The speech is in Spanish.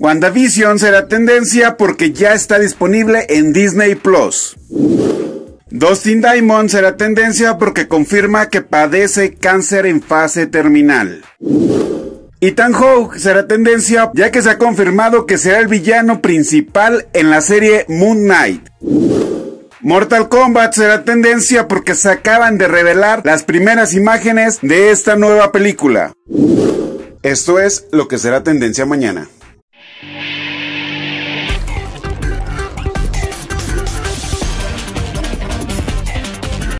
WandaVision será tendencia porque ya está disponible en Disney Plus. Dustin Diamond será tendencia porque confirma que padece cáncer en fase terminal. Ethan Hawke será tendencia ya que se ha confirmado que será el villano principal en la serie Moon Knight. Mortal Kombat será tendencia porque se acaban de revelar las primeras imágenes de esta nueva película. Esto es lo que será tendencia mañana.